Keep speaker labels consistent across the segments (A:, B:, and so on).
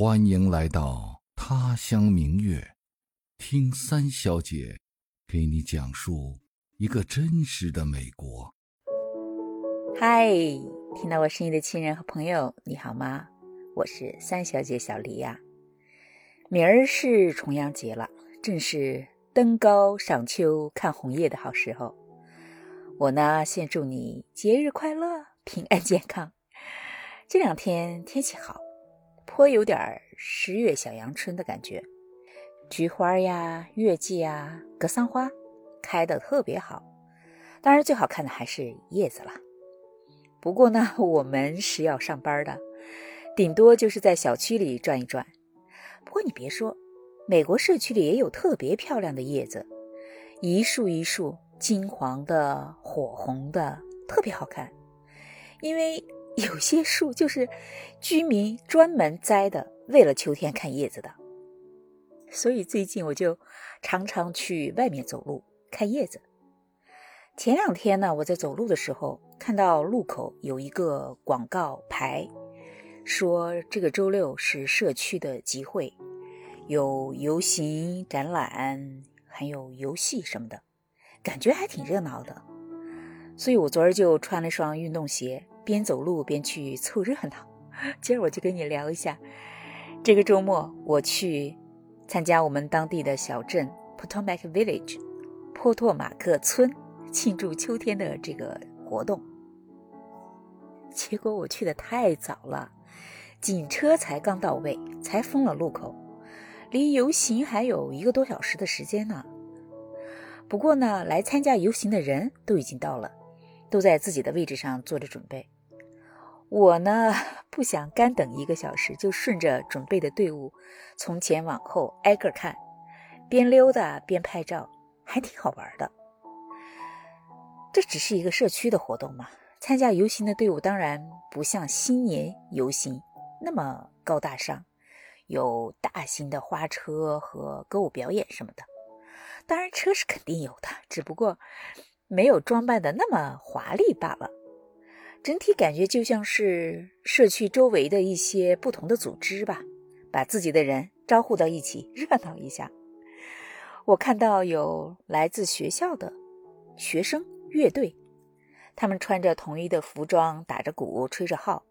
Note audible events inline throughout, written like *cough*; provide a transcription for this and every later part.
A: 欢迎来到他乡明月，听三小姐给你讲述一个真实的美国。
B: 嗨，听到我声音的亲人和朋友，你好吗？我是三小姐小黎呀。明儿是重阳节了，正是登高赏秋、看红叶的好时候。我呢，先祝你节日快乐、平安健康。这两天天气好。颇有点十月小阳春的感觉，菊花呀、月季呀、格桑花开的特别好。当然，最好看的还是叶子了。不过呢，我们是要上班的，顶多就是在小区里转一转。不过你别说，美国社区里也有特别漂亮的叶子，一束一束金黄的、火红的，特别好看。因为。有些树就是居民专门栽的，为了秋天看叶子的。所以最近我就常常去外面走路看叶子。前两天呢，我在走路的时候看到路口有一个广告牌，说这个周六是社区的集会，有游行、展览，还有游戏什么的，感觉还挺热闹的。所以我昨儿就穿了双运动鞋。边走路边去凑热闹，今儿我就跟你聊一下，这个周末我去参加我们当地的小镇 Potomac Village 波托马克村庆祝秋天的这个活动。结果我去的太早了，警车才刚到位，才封了路口，离游行还有一个多小时的时间呢。不过呢，来参加游行的人都已经到了，都在自己的位置上做着准备。我呢不想干等一个小时，就顺着准备的队伍从前往后挨个看，边溜达边拍照，还挺好玩的。这只是一个社区的活动嘛，参加游行的队伍当然不像新年游行那么高大上，有大型的花车和歌舞表演什么的。当然车是肯定有的，只不过没有装扮的那么华丽罢了。整体感觉就像是社区周围的一些不同的组织吧，把自己的人招呼到一起，热闹一下。我看到有来自学校的学生乐队，他们穿着统一的服装，打着鼓，吹着号，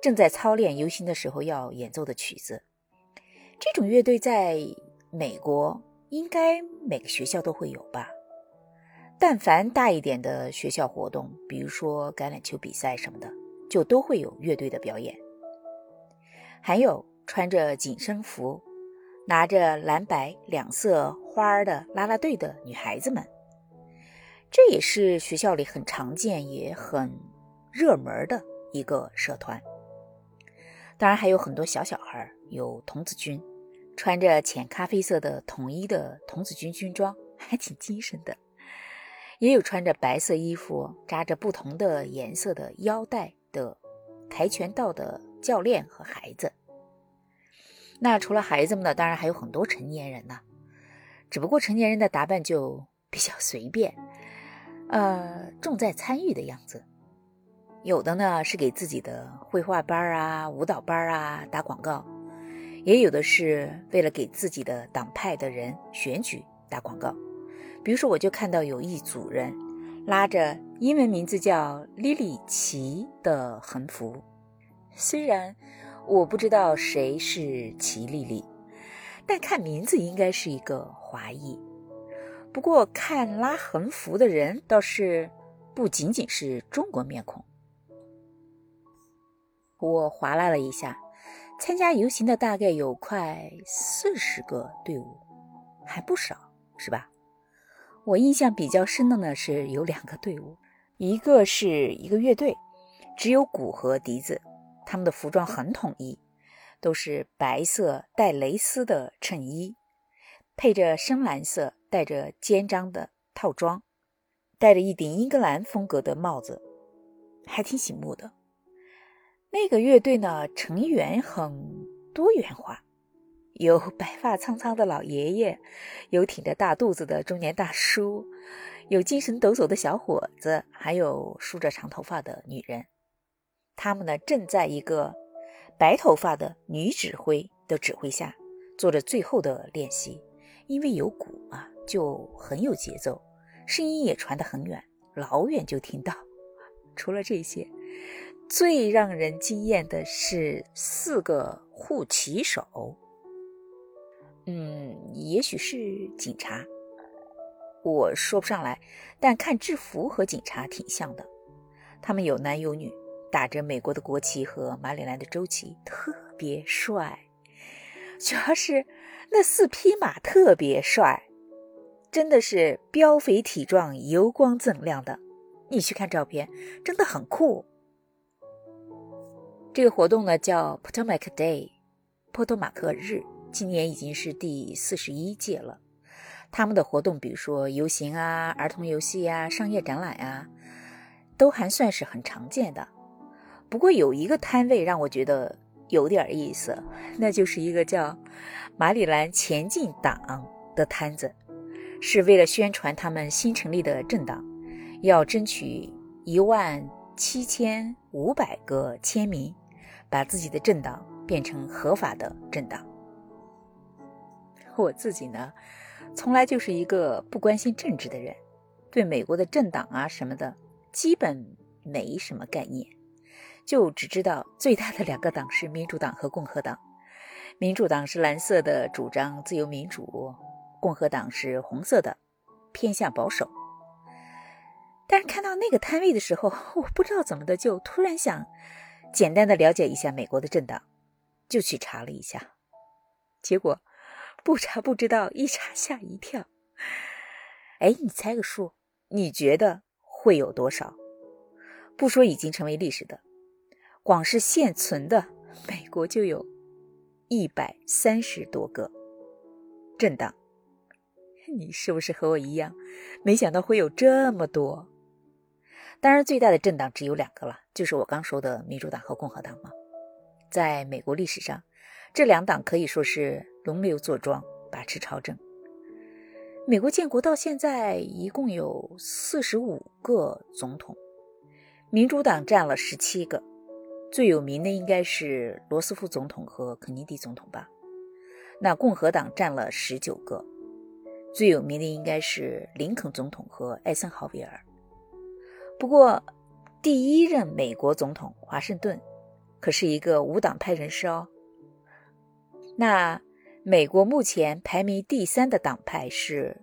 B: 正在操练游行的时候要演奏的曲子。这种乐队在美国应该每个学校都会有吧。但凡大一点的学校活动，比如说橄榄球比赛什么的，就都会有乐队的表演。还有穿着紧身服、拿着蓝白两色花儿的啦啦队的女孩子们，这也是学校里很常见也很热门的一个社团。当然还有很多小小孩，有童子军，穿着浅咖啡色的统一的童子军军装，还挺精神的。也有穿着白色衣服、扎着不同的颜色的腰带的跆拳道的教练和孩子。那除了孩子们呢，当然还有很多成年人呢。只不过成年人的打扮就比较随便，呃，重在参与的样子。有的呢是给自己的绘画班啊、舞蹈班啊打广告，也有的是为了给自己的党派的人选举打广告。比如说，我就看到有一组人拉着英文名字叫“莉莉奇”的横幅，虽然我不知道谁是奇莉莉，但看名字应该是一个华裔。不过看拉横幅的人倒是不仅仅是中国面孔。我划拉了一下，参加游行的大概有快四十个队伍，还不少，是吧？我印象比较深的呢是有两个队伍，一个是一个乐队，只有鼓和笛子，他们的服装很统一，都是白色带蕾丝的衬衣，配着深蓝色带着肩章的套装，戴着一顶英格兰风格的帽子，还挺醒目的。那个乐队呢，成员很多元化。有白发苍苍的老爷爷，有挺着大肚子的中年大叔，有精神抖擞的小伙子，还有梳着长头发的女人。他们呢，正在一个白头发的女指挥的指挥下做着最后的练习，因为有鼓啊，就很有节奏，声音也传得很远，老远就听到。除了这些，最让人惊艳的是四个护旗手。嗯，也许是警察，我说不上来，但看制服和警察挺像的。他们有男有女。打着美国的国旗和马里兰的州旗，特别帅。主要是那四匹马特别帅，真的是膘肥体壮、油光锃亮的。你去看照片，真的很酷。这个活动呢叫 Potomac Day，波多马克日，今年已经是第四十一届了。他们的活动，比如说游行啊、儿童游戏呀、商业展览呀，都还算是很常见的。不过有一个摊位让我觉得有点意思，那就是一个叫“马里兰前进党”的摊子，是为了宣传他们新成立的政党，要争取一万七千五百个签名，把自己的政党变成合法的政党。我自己呢，从来就是一个不关心政治的人，对美国的政党啊什么的，基本没什么概念。就只知道最大的两个党是民主党和共和党，民主党是蓝色的，主张自由民主；共和党是红色的，偏向保守。但是看到那个摊位的时候，我不知道怎么的，就突然想简单的了解一下美国的政党，就去查了一下，结果不查不知道，一查吓一跳。哎，你猜个数？你觉得会有多少？不说已经成为历史的。光是现存的美国就有一百三十多个政党，你是不是和我一样，没想到会有这么多？当然，最大的政党只有两个了，就是我刚说的民主党和共和党嘛。在美国历史上，这两党可以说是轮流坐庄，把持朝政。美国建国到现在一共有四十五个总统，民主党占了十七个。最有名的应该是罗斯福总统和肯尼迪总统吧。那共和党占了十九个，最有名的应该是林肯总统和艾森豪威尔。不过，第一任美国总统华盛顿可是一个无党派人士哦。那美国目前排名第三的党派是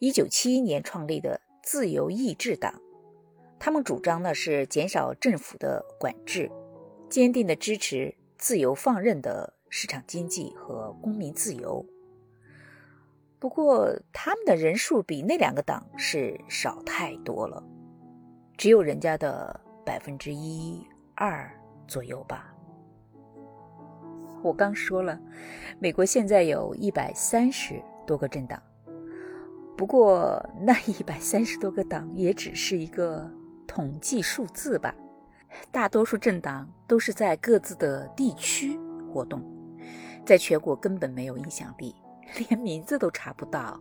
B: 1971年创立的自由意志党，他们主张呢是减少政府的管制。坚定的支持自由放任的市场经济和公民自由。不过，他们的人数比那两个党是少太多了，只有人家的百分之一二左右吧。我刚说了，美国现在有一百三十多个政党，不过那一百三十多个党也只是一个统计数字吧。大多数政党都是在各自的地区活动，在全国根本没有影响力，连名字都查不到，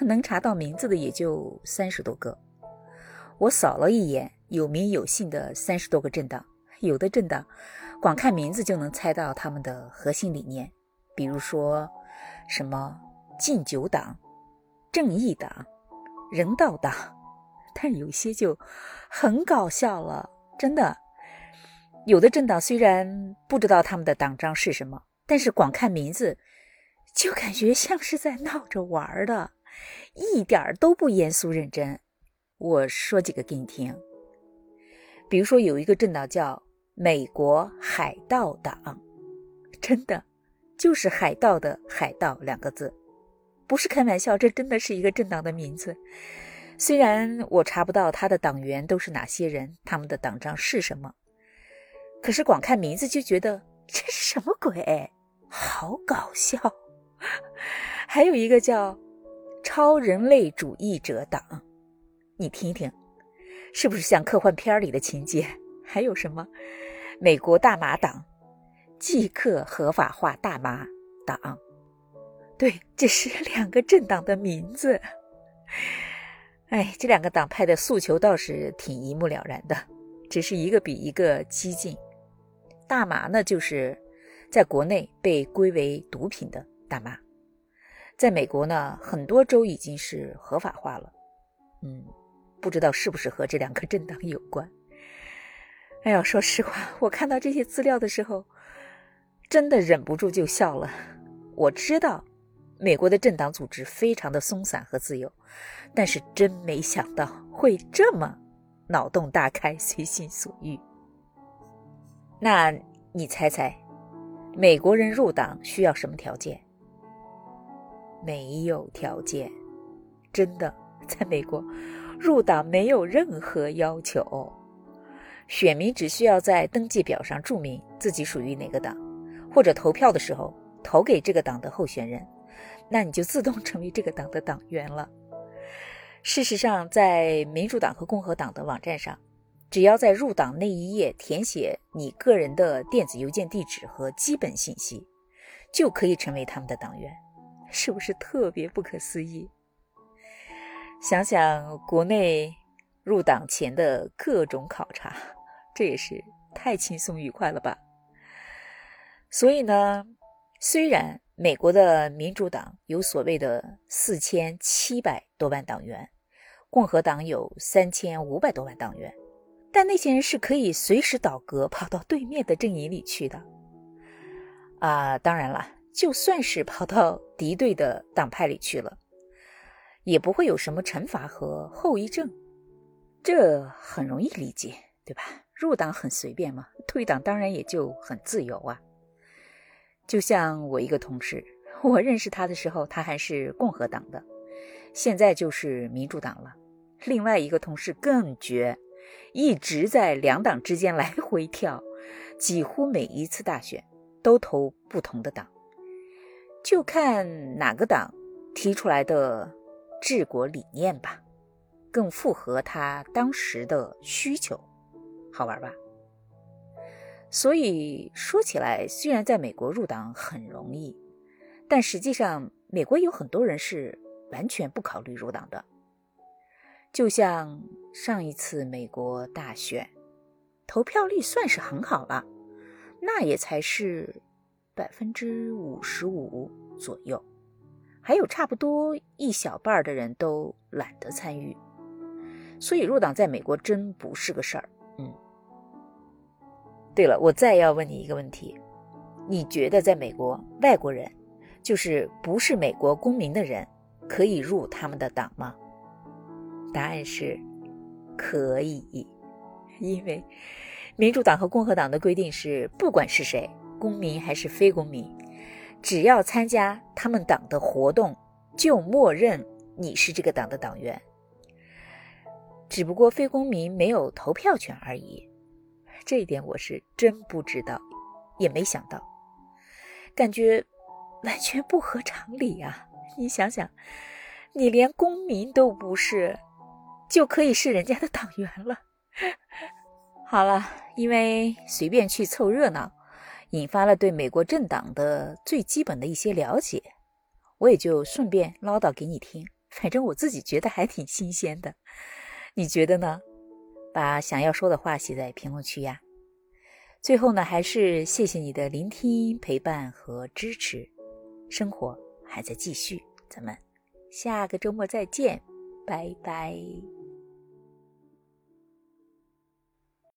B: 能查到名字的也就三十多个。我扫了一眼有名有姓的三十多个政党，有的政党光看名字就能猜到他们的核心理念，比如说什么禁酒党、正义党、人道党，但有些就很搞笑了。真的，有的政党虽然不知道他们的党章是什么，但是光看名字，就感觉像是在闹着玩的，一点都不严肃认真。我说几个给你听，比如说有一个政党叫美国海盗党，真的就是海盗的海盗两个字，不是开玩笑，这真的是一个政党的名字。虽然我查不到他的党员都是哪些人，他们的党章是什么，可是光看名字就觉得这是什么鬼，好搞笑。还有一个叫“超人类主义者党”，你听听，是不是像科幻片里的情节？还有什么“美国大麻党”、“即刻合法化大麻党”？对，这是 *laughs* 两个政党的名字。哎，这两个党派的诉求倒是挺一目了然的，只是一个比一个激进。大麻呢，就是在国内被归为毒品的大麻，在美国呢，很多州已经是合法化了。嗯，不知道是不是和这两个政党有关？哎呀，说实话，我看到这些资料的时候，真的忍不住就笑了。我知道美国的政党组织非常的松散和自由，但是真没想到会这么脑洞大开、随心所欲。那你猜猜，美国人入党需要什么条件？没有条件，真的，在美国入党没有任何要求，选民只需要在登记表上注明自己属于哪个党，或者投票的时候投给这个党的候选人，那你就自动成为这个党的党员了。事实上，在民主党和共和党的网站上。只要在入党那一页填写你个人的电子邮件地址和基本信息，就可以成为他们的党员，是不是特别不可思议？想想国内入党前的各种考察，这也是太轻松愉快了吧？所以呢，虽然美国的民主党有所谓的四千七百多万党员，共和党有三千五百多万党员。但那些人是可以随时倒戈，跑到对面的阵营里去的。啊，当然了，就算是跑到敌对的党派里去了，也不会有什么惩罚和后遗症，这很容易理解，对吧？入党很随便嘛，退党当然也就很自由啊。就像我一个同事，我认识他的时候，他还是共和党的，现在就是民主党了。另外一个同事更绝。一直在两党之间来回跳，几乎每一次大选都投不同的党，就看哪个党提出来的治国理念吧，更符合他当时的需求，好玩吧？所以说起来，虽然在美国入党很容易，但实际上美国有很多人是完全不考虑入党的。就像上一次美国大选，投票率算是很好了，那也才是百分之五十五左右，还有差不多一小半的人都懒得参与，所以入党在美国真不是个事儿。对了，我再要问你一个问题，你觉得在美国，外国人，就是不是美国公民的人，可以入他们的党吗？答案是，可以，因为民主党和共和党的规定是，不管是谁，公民还是非公民，只要参加他们党的活动，就默认你是这个党的党员。只不过非公民没有投票权而已。这一点我是真不知道，也没想到，感觉完全不合常理啊！你想想，你连公民都不是。就可以是人家的党员了。*laughs* 好了，因为随便去凑热闹，引发了对美国政党的最基本的一些了解，我也就顺便唠叨给你听。反正我自己觉得还挺新鲜的，你觉得呢？把想要说的话写在评论区呀。最后呢，还是谢谢你的聆听、陪伴和支持。生活还在继续，咱们下个周末再见，拜拜。